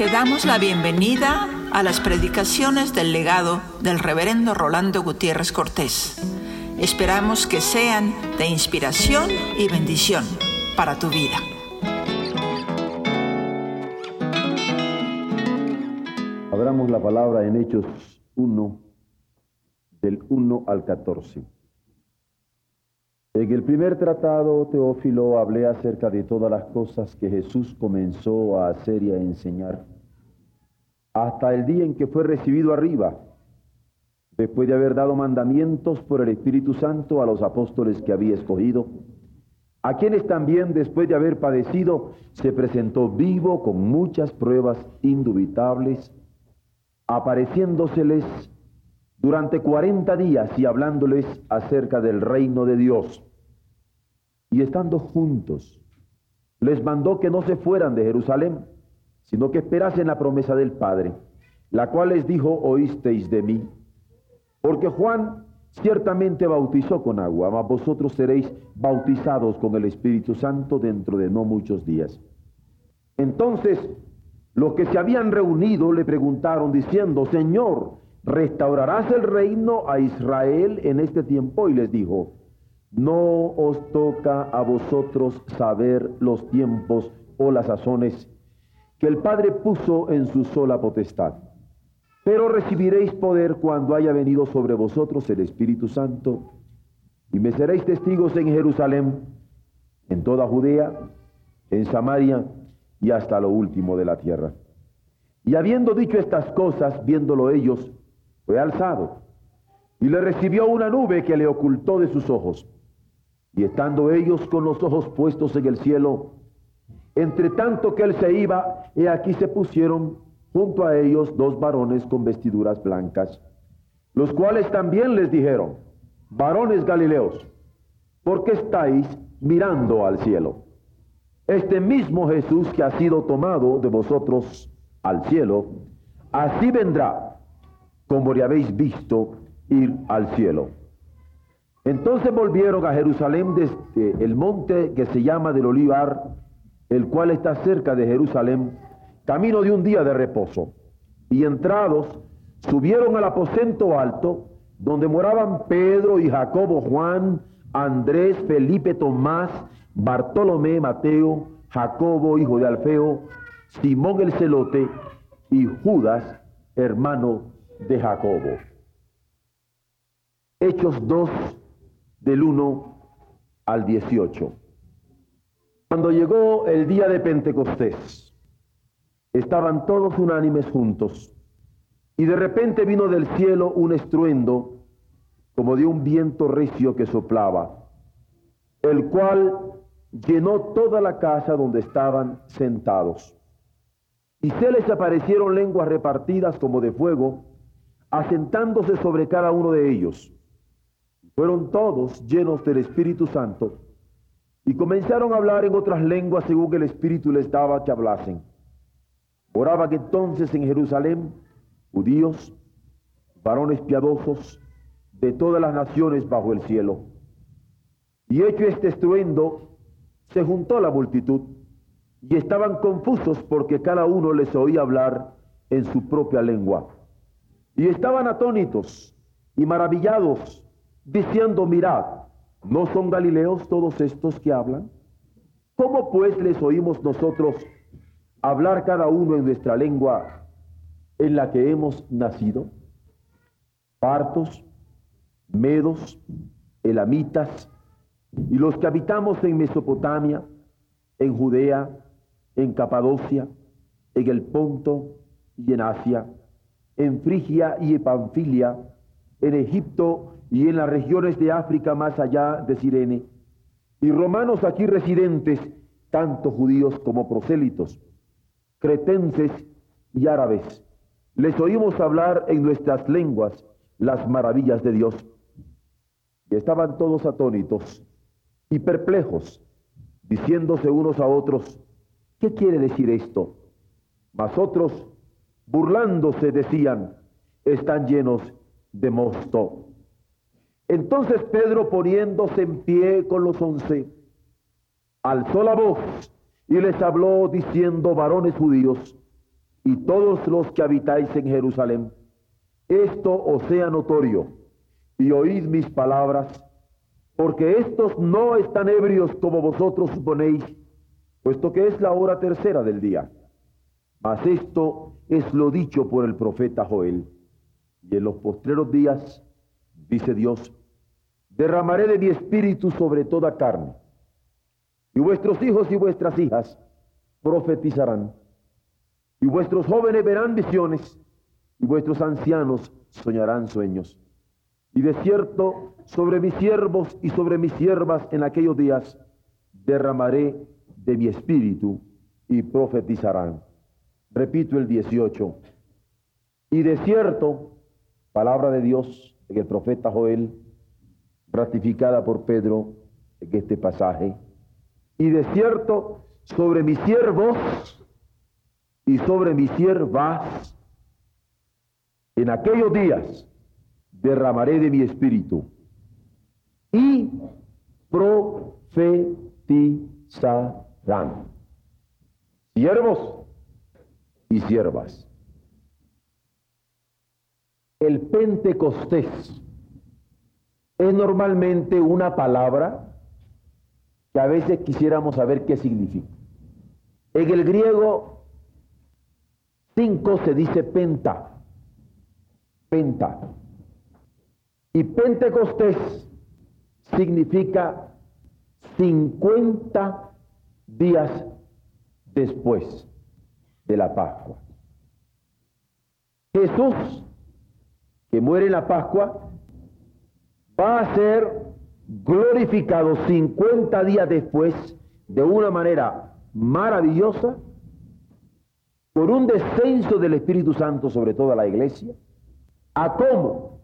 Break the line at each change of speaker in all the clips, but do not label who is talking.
Te damos la bienvenida a las predicaciones del legado del reverendo Rolando Gutiérrez Cortés. Esperamos que sean de inspiración y bendición para tu vida.
Abramos la palabra en Hechos 1, del 1 al 14. En el primer tratado, Teófilo, hablé acerca de todas las cosas que Jesús comenzó a hacer y a enseñar, hasta el día en que fue recibido arriba, después de haber dado mandamientos por el Espíritu Santo a los apóstoles que había escogido, a quienes también después de haber padecido se presentó vivo con muchas pruebas indubitables, apareciéndoseles durante cuarenta días y hablándoles acerca del reino de Dios. Y estando juntos, les mandó que no se fueran de Jerusalén, sino que esperasen la promesa del Padre, la cual les dijo, oísteis de mí. Porque Juan ciertamente bautizó con agua, mas vosotros seréis bautizados con el Espíritu Santo dentro de no muchos días. Entonces, los que se habían reunido le preguntaron diciendo, Señor, ¿restaurarás el reino a Israel en este tiempo? Y les dijo, no os toca a vosotros saber los tiempos o las sazones que el Padre puso en su sola potestad. Pero recibiréis poder cuando haya venido sobre vosotros el Espíritu Santo, y me seréis testigos en Jerusalén, en toda Judea, en Samaria y hasta lo último de la tierra. Y habiendo dicho estas cosas, viéndolo ellos, fue alzado y le recibió una nube que le ocultó de sus ojos. Y estando ellos con los ojos puestos en el cielo, entre tanto que él se iba, he aquí se pusieron junto a ellos dos varones con vestiduras blancas, los cuales también les dijeron, varones Galileos, ¿por qué estáis mirando al cielo? Este mismo Jesús que ha sido tomado de vosotros al cielo, así vendrá como le habéis visto ir al cielo. Entonces volvieron a Jerusalén desde el monte que se llama del Olivar, el cual está cerca de Jerusalén, camino de un día de reposo. Y entrados, subieron al aposento alto, donde moraban Pedro y Jacobo, Juan, Andrés, Felipe, Tomás, Bartolomé, Mateo, Jacobo, hijo de Alfeo, Simón el celote y Judas, hermano de Jacobo. Hechos 2 del 1 al 18. Cuando llegó el día de Pentecostés, estaban todos unánimes juntos, y de repente vino del cielo un estruendo como de un viento recio que soplaba, el cual llenó toda la casa donde estaban sentados. Y se les aparecieron lenguas repartidas como de fuego, asentándose sobre cada uno de ellos. Fueron todos llenos del Espíritu Santo y comenzaron a hablar en otras lenguas según el Espíritu les daba que hablasen. Oraban entonces en Jerusalén judíos, varones piadosos de todas las naciones bajo el cielo. Y hecho este estruendo, se juntó la multitud y estaban confusos porque cada uno les oía hablar en su propia lengua. Y estaban atónitos y maravillados, diciendo, mirad, ¿no son galileos todos estos que hablan? ¿Cómo pues les oímos nosotros hablar cada uno en nuestra lengua en la que hemos nacido? Partos, medos, elamitas, y los que habitamos en Mesopotamia, en Judea, en Capadocia, en el Ponto y en Asia en Frigia y en Panfilia, en Egipto y en las regiones de África más allá de Sirene, y romanos aquí residentes, tanto judíos como prosélitos, cretenses y árabes. Les oímos hablar en nuestras lenguas las maravillas de Dios. Y estaban todos atónitos y perplejos, diciéndose unos a otros, ¿qué quiere decir esto? Mas otros, burlándose, decían, están llenos de mosto. Entonces Pedro, poniéndose en pie con los once, alzó la voz y les habló diciendo, varones judíos, y todos los que habitáis en Jerusalén, esto os sea notorio, y oíd mis palabras, porque estos no están ebrios como vosotros suponéis, puesto que es la hora tercera del día. Mas esto es lo dicho por el profeta Joel. Y en los postreros días, dice Dios, derramaré de mi espíritu sobre toda carne. Y vuestros hijos y vuestras hijas profetizarán. Y vuestros jóvenes verán visiones. Y vuestros ancianos soñarán sueños. Y de cierto, sobre mis siervos y sobre mis siervas en aquellos días derramaré de mi espíritu y profetizarán. Repito el 18. Y de cierto, palabra de Dios en el profeta Joel, ratificada por Pedro en este pasaje. Y de cierto, sobre mis siervos y sobre mis siervas, en aquellos días derramaré de mi espíritu y profetizarán. Siervos y siervas. El Pentecostés es normalmente una palabra que a veces quisiéramos saber qué significa. En el griego, cinco se dice penta, penta. Y Pentecostés significa 50 días después de la Pascua. Jesús, que muere en la Pascua, va a ser glorificado 50 días después de una manera maravillosa por un descenso del Espíritu Santo sobre toda la iglesia, a cómo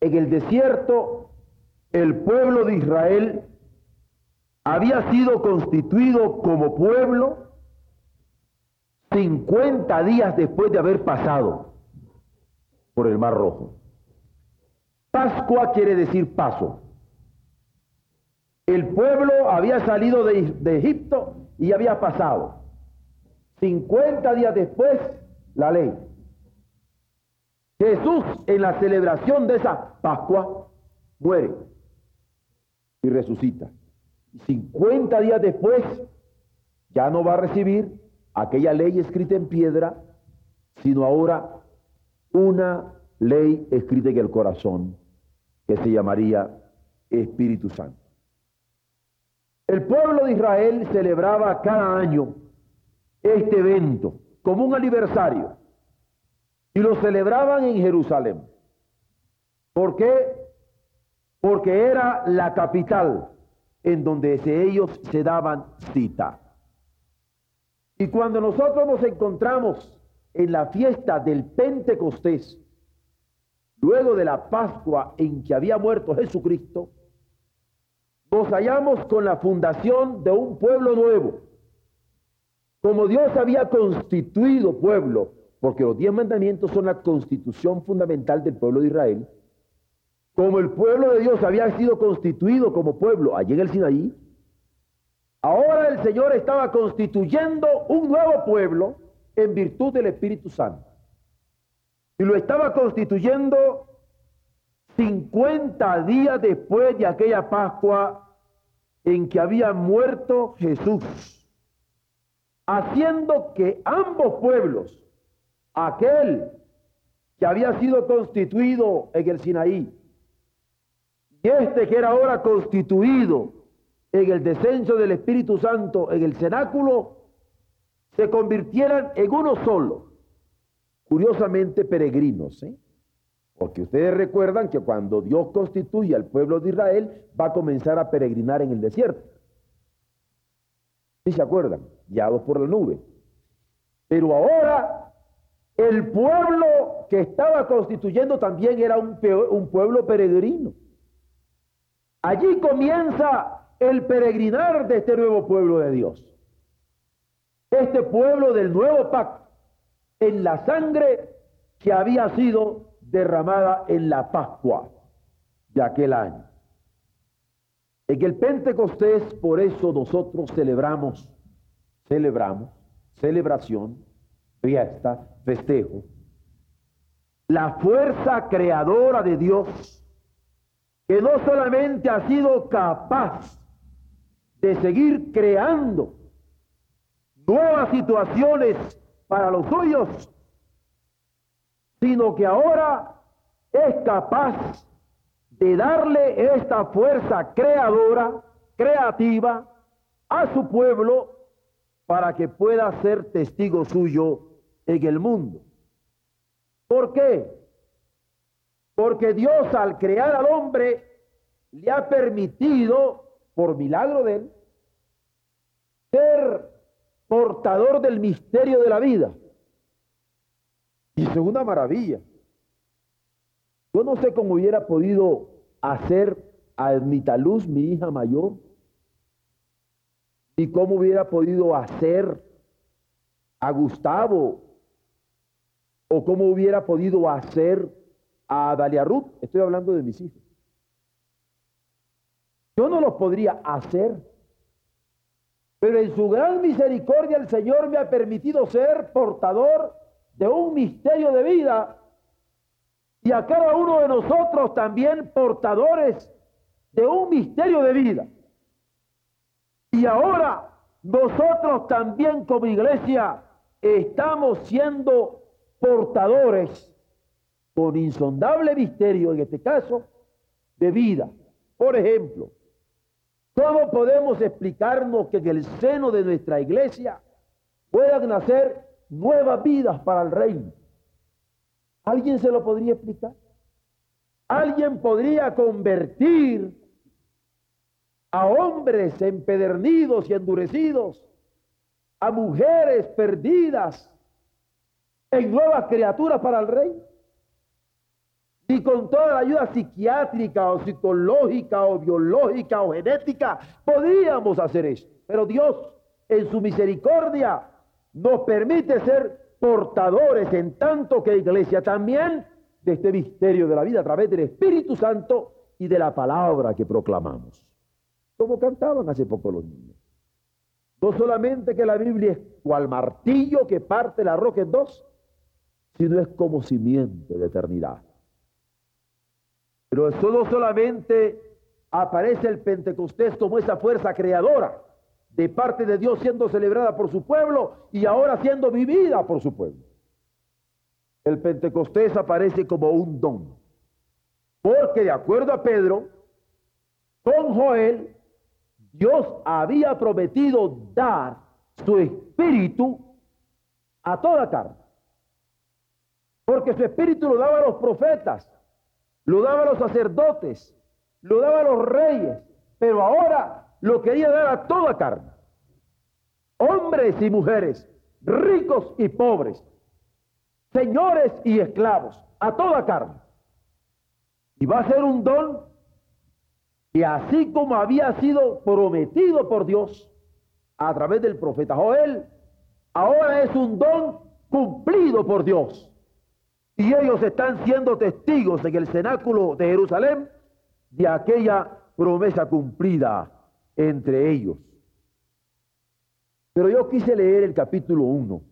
en el desierto el pueblo de Israel había sido constituido como pueblo 50 días después de haber pasado por el Mar Rojo. Pascua quiere decir paso. El pueblo había salido de, Egipto y había pasado. 50 días después, la ley. Jesús en la celebración de esa Pascua muere y resucita. 50 días después ya no va a recibir aquella ley escrita en piedra, sino ahora una ley escrita en el corazón que se llamaría Espíritu Santo. El pueblo de Israel celebraba cada año este evento como un aniversario y lo celebraban en Jerusalén. ¿Por qué? Porque era la capital en donde ellos se daban cita. Y cuando nosotros nos encontramos en la fiesta del Pentecostés, luego de la Pascua en que había muerto Jesucristo, nos hallamos con la fundación de un pueblo nuevo. Como Dios había constituido pueblo, porque los diez mandamientos son la constitución fundamental del pueblo de Israel, como el pueblo de Dios había sido constituido como pueblo allí en el Sinaí, Ahora el Señor estaba constituyendo un nuevo pueblo en virtud del Espíritu Santo. Y lo estaba constituyendo 50 días después de aquella Pascua en que había muerto Jesús, haciendo que ambos pueblos, aquel que había sido constituido en el Sinaí y este que era ahora constituido en el descenso del Espíritu Santo en el cenáculo se convirtieran en uno solo. Curiosamente peregrinos, ¿eh? Porque ustedes recuerdan que cuando Dios constituye al pueblo de Israel, va a comenzar a peregrinar en el desierto. ¿Sí se acuerdan? Guiados por la nube. Pero ahora el pueblo que estaba constituyendo también era un, un pueblo peregrino. Allí comienza el peregrinar de este nuevo pueblo de Dios. Este pueblo del nuevo pacto, en la sangre que había sido derramada en la Pascua de aquel año. En el Pentecostés, por eso nosotros celebramos, celebramos, celebración fiesta, festejo, la fuerza creadora de Dios, que no solamente ha sido capaz de seguir creando nuevas situaciones para los suyos, sino que ahora es capaz de darle esta fuerza creadora, creativa, a su pueblo para que pueda ser testigo suyo en el mundo. ¿Por qué? Porque Dios al crear al hombre le ha permitido, por milagro de él, portador del misterio de la vida. Y es una maravilla. Yo no sé cómo hubiera podido hacer a Luz, mi hija mayor, y cómo hubiera podido hacer a Gustavo, o cómo hubiera podido hacer a Dalia Ruth. Estoy hablando de mis hijos. Yo no los podría hacer, pero en su gran misericordia el Señor me ha permitido ser portador de un misterio de vida y a cada uno de nosotros también portadores de un misterio de vida. Y ahora nosotros también como iglesia estamos siendo portadores con insondable misterio, en este caso, de vida. Por ejemplo, ¿cómo podemos explicarnos que en el seno de nuestra iglesia puedan nacer nuevas vidas para el reino? ¿Alguien se lo podría explicar? ¿Alguien podría convertir a hombres empedernidos y endurecidos, a mujeres perdidas en nuevas criaturas para el rey? Y con toda la ayuda psiquiátrica o psicológica o biológica o genética podríamos hacer eso. Pero Dios, en su misericordia, nos permite ser portadores en tanto que iglesia también de este misterio de la vida a través del Espíritu Santo y de la palabra que proclamamos. Como cantaban hace poco los niños. No solamente que la Biblia es cual martillo que parte la roca en dos, sino es como cimiento de eternidad. Pero eso no solamente aparece el Pentecostés como esa fuerza creadora, de parte de Dios siendo celebrada por su pueblo y ahora siendo vivida por su pueblo. El Pentecostés aparece como un don. Porque de acuerdo a Pedro, con Joel, Dios había prometido dar su espíritu a toda carne. Porque su espíritu lo daba a los profetas, lo daba a los sacerdotes, lo daba a los reyes, pero ahora lo quería dar a toda carne. Hombres y mujeres, ricos y pobres, señores y esclavos, a toda carne. Y va a ser un don que así como había sido prometido por Dios a través del profeta Joel, ahora es un don cumplido por Dios. Y ellos están siendo testigos en el cenáculo de Jerusalén de aquella promesa cumplida entre ellos. Pero yo quise leer el capítulo 1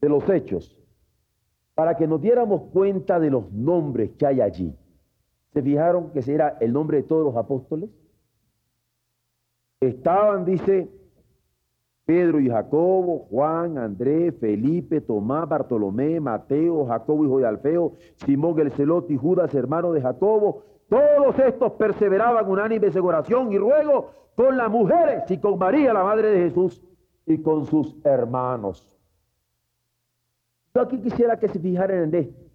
de los Hechos para que nos diéramos cuenta de los nombres que hay allí. ¿Se fijaron que ese era el nombre de todos los apóstoles? Estaban, dice, Pedro y Jacobo, Juan, Andrés, Felipe, Tomás, Bartolomé, Mateo, Jacobo, hijo de Alfeo, Simón el Celote y Judas, hermano de Jacobo, todos estos perseveraban unánimes en oración y ruego con las mujeres y con María, la madre de Jesús, y con sus hermanos. Yo aquí quisiera que se fijaran en esto.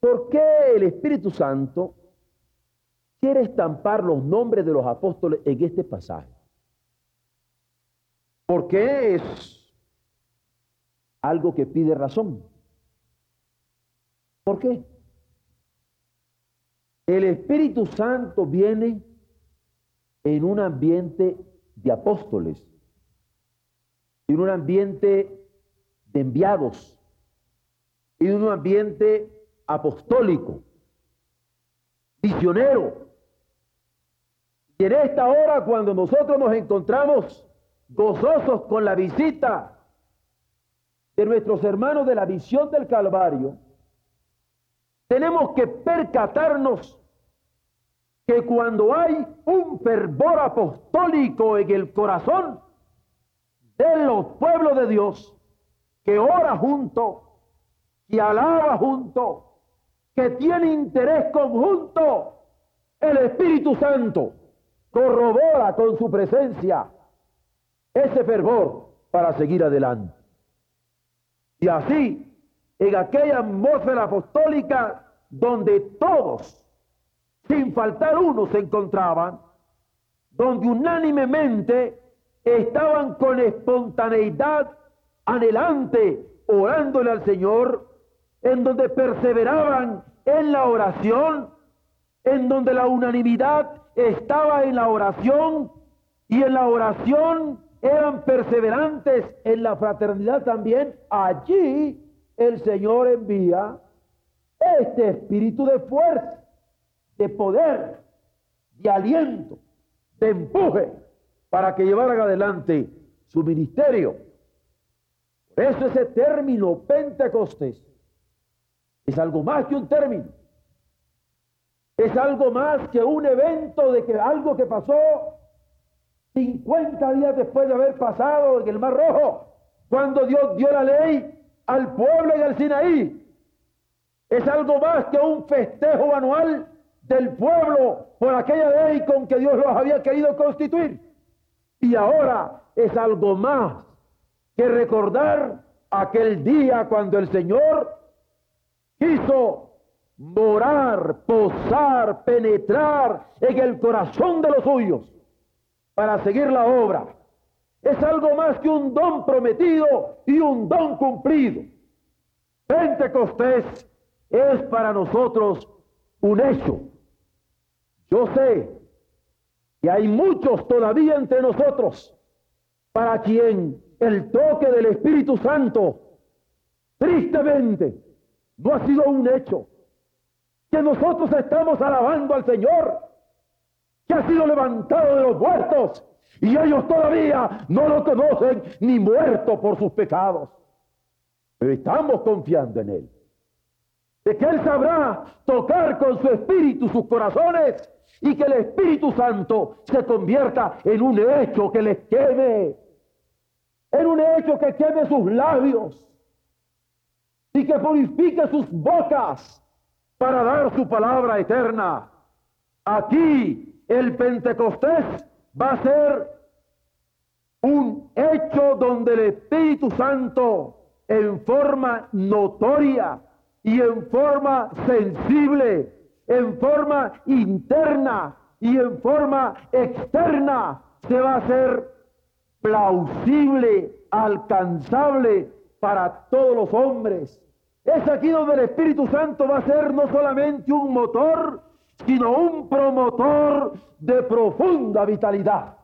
¿Por qué el Espíritu Santo quiere estampar los nombres de los apóstoles en este pasaje? Porque es algo que pide razón. ¿Por qué? El Espíritu Santo viene en un ambiente de apóstoles, en un ambiente de enviados, en un ambiente apostólico, misionero. Y en esta hora, cuando nosotros nos encontramos gozosos con la visita de nuestros hermanos de la visión del Calvario, tenemos que percatarnos que cuando hay un fervor apostólico en el corazón de los pueblos de Dios, que ora junto, que alaba junto, que tiene interés conjunto, el Espíritu Santo corrobora con su presencia ese fervor para seguir adelante. Y así, en aquella atmósfera apostólica donde todos, sin faltar uno, se encontraban, donde unánimemente estaban con espontaneidad anhelante, orándole al Señor, en donde perseveraban en la oración, en donde la unanimidad estaba en la oración y en la oración eran perseverantes en la fraternidad también, allí el Señor envía este espíritu de fuerza, de poder, de aliento, de empuje para que llevaran adelante su ministerio. Por eso ese término Pentecostés es algo más que un término. Es algo más que un evento de que algo que pasó 50 días después de haber pasado en el Mar Rojo, cuando Dios dio la ley al pueblo en el Sinaí. Es algo más que un festejo anual del pueblo por aquella ley con que Dios los había querido constituir. Y ahora es algo más que recordar aquel día cuando el Señor quiso morar, posar, penetrar en el corazón de los suyos para seguir la obra. Es algo más que un don prometido y un don cumplido. Pentecostés es para nosotros un hecho. Yo sé que hay muchos todavía entre nosotros para quien el toque del Espíritu Santo tristemente no ha sido un hecho. Que nosotros estamos alabando al Señor ha sido levantado de los muertos y ellos todavía no lo conocen ni muerto por sus pecados. Pero estamos confiando en Él. De que Él sabrá tocar con su espíritu sus corazones y que el Espíritu Santo se convierta en un hecho que les queme. En un hecho que queme sus labios y que purifique sus bocas para dar su palabra eterna. Aquí el Pentecostés va a ser un hecho donde el Espíritu Santo en forma notoria y en forma sensible, en forma interna y en forma externa se va a hacer plausible, alcanzable para todos los hombres. Es aquí donde el Espíritu Santo va a ser no solamente un motor, sino un promotor de profunda vitalidad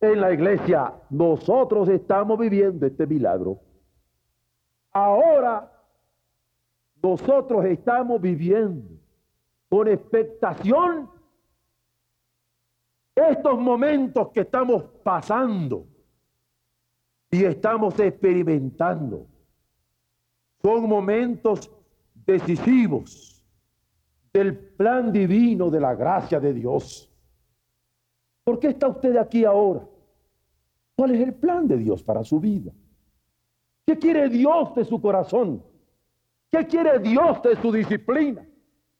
en la iglesia. Nosotros estamos viviendo este milagro. Ahora nosotros estamos viviendo con expectación estos momentos que estamos pasando y estamos experimentando. Son momentos decisivos del plan divino de la gracia de Dios. ¿Por qué está usted aquí ahora? ¿Cuál es el plan de Dios para su vida? ¿Qué quiere Dios de su corazón? ¿Qué quiere Dios de su disciplina?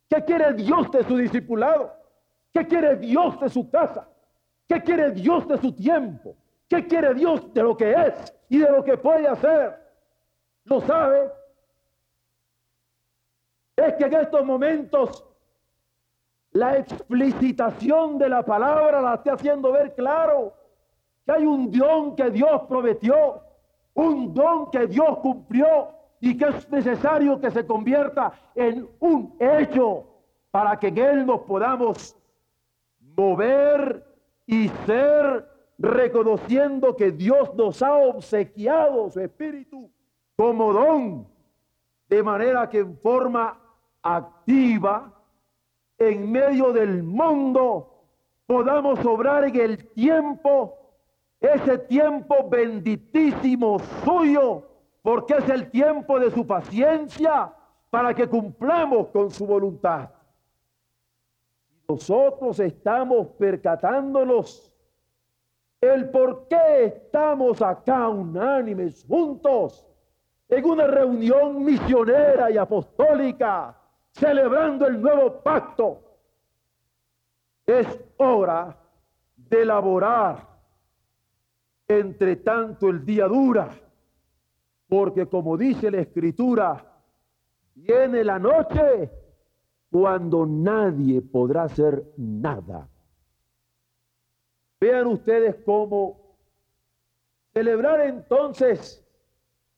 ¿Qué quiere Dios de su discipulado? ¿Qué quiere Dios de su casa? ¿Qué quiere Dios de su tiempo? ¿Qué quiere Dios de lo que es y de lo que puede hacer? ¿Lo sabe? Es que en estos momentos la explicitación de la palabra la está haciendo ver claro que hay un don que Dios prometió, un don que Dios cumplió y que es necesario que se convierta en un hecho para que en Él nos podamos mover y ser reconociendo que Dios nos ha obsequiado su espíritu como don, de manera que en forma activa en medio del mundo, podamos obrar en el tiempo, ese tiempo benditísimo suyo, porque es el tiempo de su paciencia para que cumplamos con su voluntad. Nosotros estamos percatándonos el por qué estamos acá unánimes juntos en una reunión misionera y apostólica celebrando el nuevo pacto. Es hora de elaborar. Entre tanto el día dura, porque como dice la escritura, viene la noche cuando nadie podrá hacer nada. Vean ustedes cómo celebrar entonces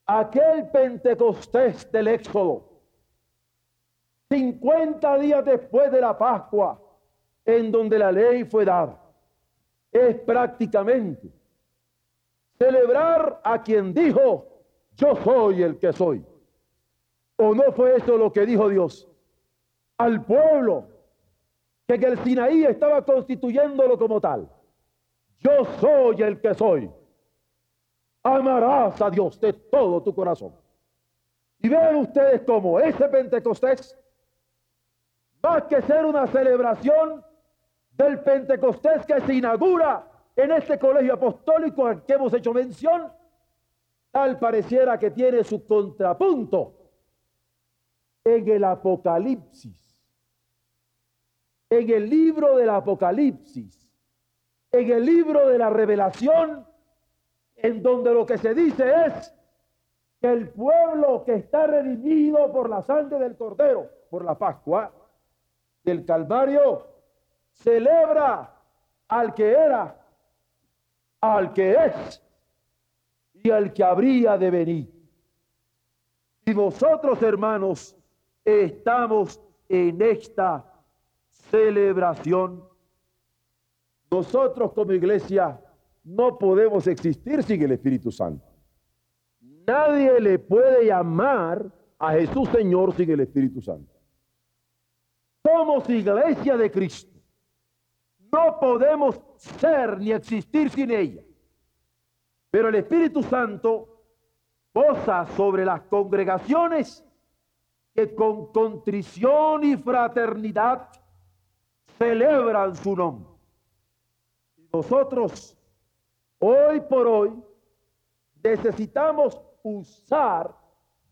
aquel Pentecostés del Éxodo, 50 días después de la Pascua, en donde la ley fue dada, es prácticamente celebrar a quien dijo, yo soy el que soy. ¿O no fue eso lo que dijo Dios? Al pueblo, que en el Sinaí estaba constituyéndolo como tal. Yo soy el que soy. Amarás a Dios de todo tu corazón. Y vean ustedes cómo ese Pentecostés, más que ser una celebración del Pentecostés que se inaugura en este colegio apostólico al que hemos hecho mención, tal pareciera que tiene su contrapunto en el Apocalipsis. En el libro del Apocalipsis, en el libro de la revelación, en donde lo que se dice es que el pueblo que está redimido por la sangre del Cordero, por la Pascua del Calvario, celebra al que era, al que es y al que habría de venir. Y nosotros, hermanos, estamos en esta celebración. Nosotros como iglesia no podemos existir sin el Espíritu Santo. Nadie le puede llamar a Jesús Señor sin el Espíritu Santo. Somos iglesia de Cristo. No podemos ser ni existir sin ella. Pero el Espíritu Santo posa sobre las congregaciones que con contrición y fraternidad celebran su nombre. Nosotros, hoy por hoy, necesitamos usar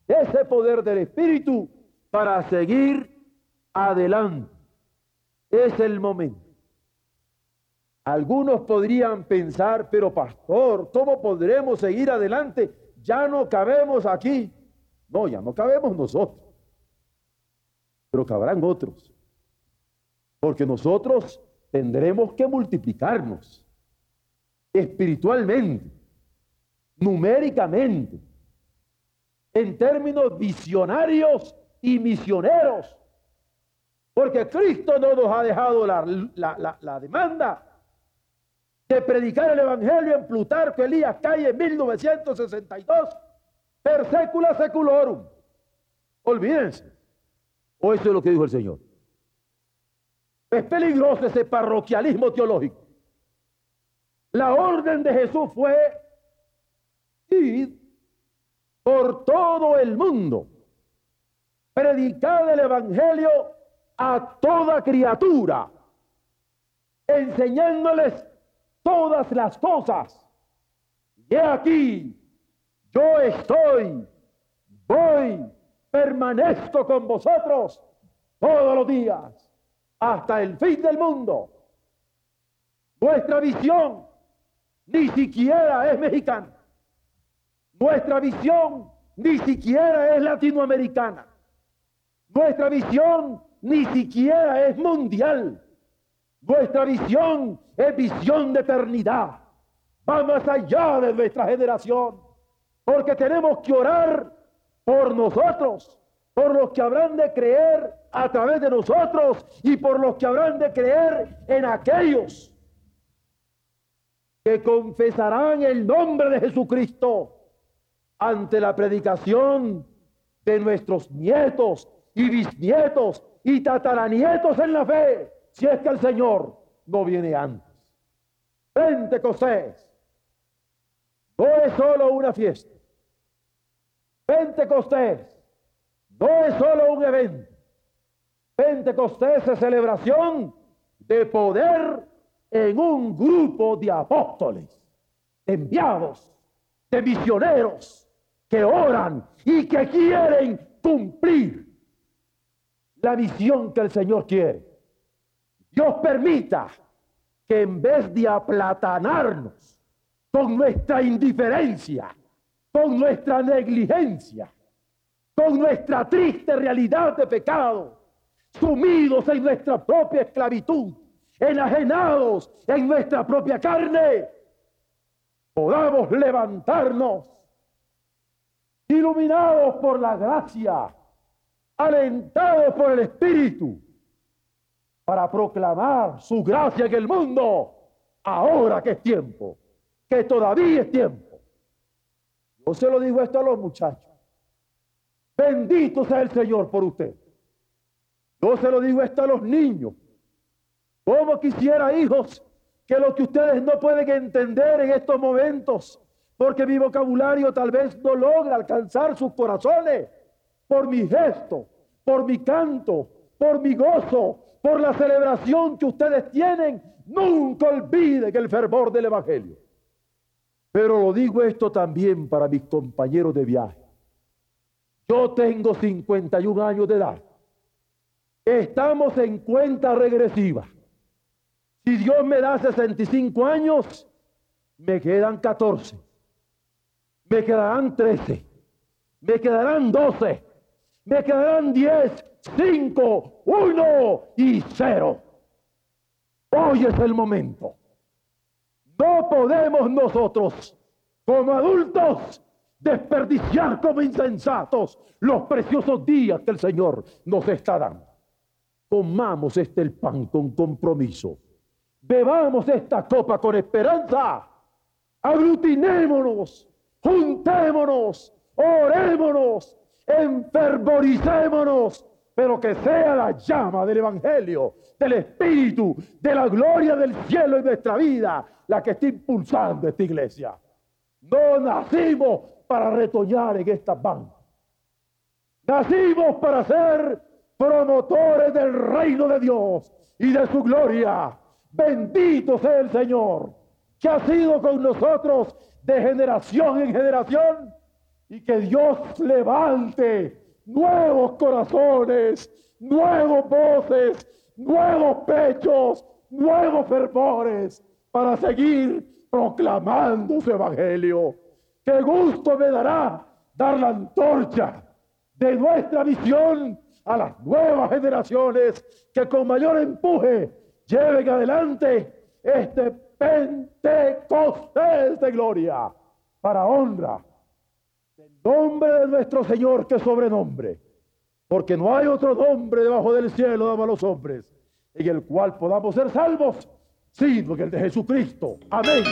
ese poder del Espíritu para seguir adelante. Es el momento. Algunos podrían pensar, pero pastor, ¿cómo podremos seguir adelante? Ya no cabemos aquí. No, ya no cabemos nosotros pero cabrán otros. Porque nosotros tendremos que multiplicarnos espiritualmente, numéricamente, en términos visionarios y misioneros. Porque Cristo no nos ha dejado la, demanda de predicar el Evangelio en Plutarco Elías Calle 1962, per secula seculorum. Olvídense. ¿O eso es lo que dijo el Señor? Es peligroso ese parroquialismo teológico. La orden de Jesús fue ir por todo el mundo, predicar el Evangelio a toda criatura, enseñándoles todas las cosas. Y aquí, yo estoy, voy permanezco con vosotros todos los días hasta el fin del mundo. Nuestra visión ni siquiera es mexicana. Nuestra visión ni siquiera es latinoamericana. Nuestra visión ni siquiera es mundial. Nuestra visión es visión de eternidad. Va más allá de nuestra generación. Porque tenemos que orar por nosotros, por los que habrán de creer a través de nosotros y por los que habrán de creer en aquellos que confesarán el nombre de Jesucristo ante la predicación de nuestros nietos y bisnietos y tataranietos en la fe, si es que el Señor no viene antes. Pentecostés no es solo una fiesta, Pentecostés no es solo un evento. Pentecostés es celebración de poder en un grupo de apóstoles, de enviados, de misioneros que oran y que quieren cumplir la misión que el Señor quiere. Dios permita que en vez de aplatanarnos con nuestra indiferencia, con nuestra negligencia, con nuestra triste realidad de pecado, sumidos en nuestra propia esclavitud, enajenados en nuestra propia carne, podamos levantarnos, iluminados por la gracia, alentados por el Espíritu, para proclamar su gracia en el mundo, ahora que es tiempo, que todavía es tiempo. Yo se lo digo esto a los muchachos. Bendito sea el Señor por usted. Yo se lo digo esto a los niños. Como quisiera, hijos, que lo que ustedes no pueden entender en estos momentos, porque mi vocabulario tal vez no logra alcanzar sus corazones, por mi gesto, por mi canto, por mi gozo, por la celebración que ustedes tienen, nunca olviden el fervor del Evangelio. Pero lo digo esto también para mis compañeros de viaje. Yo tengo 51 años de edad. Estamos en cuenta regresiva. Si Dios me da 65 años, me quedan 14. Me quedarán 13. Me quedarán 12. Me quedarán 10 5, 1 y 0. Hoy es el momento. No podemos nosotros, como adultos, desperdiciar como insensatos los preciosos días que el Señor nos está dando. Comamos este el pan con compromiso. Bebamos esta copa con esperanza. Aglutinémonos, juntémonos, orémonos, enfervoricémonos pero que sea la llama del Evangelio, del Espíritu, de la gloria del cielo en nuestra vida, la que está impulsando esta iglesia. No nacimos para retoñar en esta banca. Nacimos para ser promotores del reino de Dios y de su gloria. Bendito sea el Señor, que ha sido con nosotros de generación en generación y que Dios levante nuevos corazones, nuevos voces, nuevos pechos, nuevos fervores para seguir proclamando su evangelio. Qué gusto me dará dar la antorcha de nuestra visión a las nuevas generaciones que con mayor empuje lleven adelante este Pentecostés de gloria para honra nombre de nuestro Señor que sobrenombre, porque no hay otro nombre debajo del cielo dado a los hombres en el cual podamos ser salvos, sino que el de Jesucristo. Amén.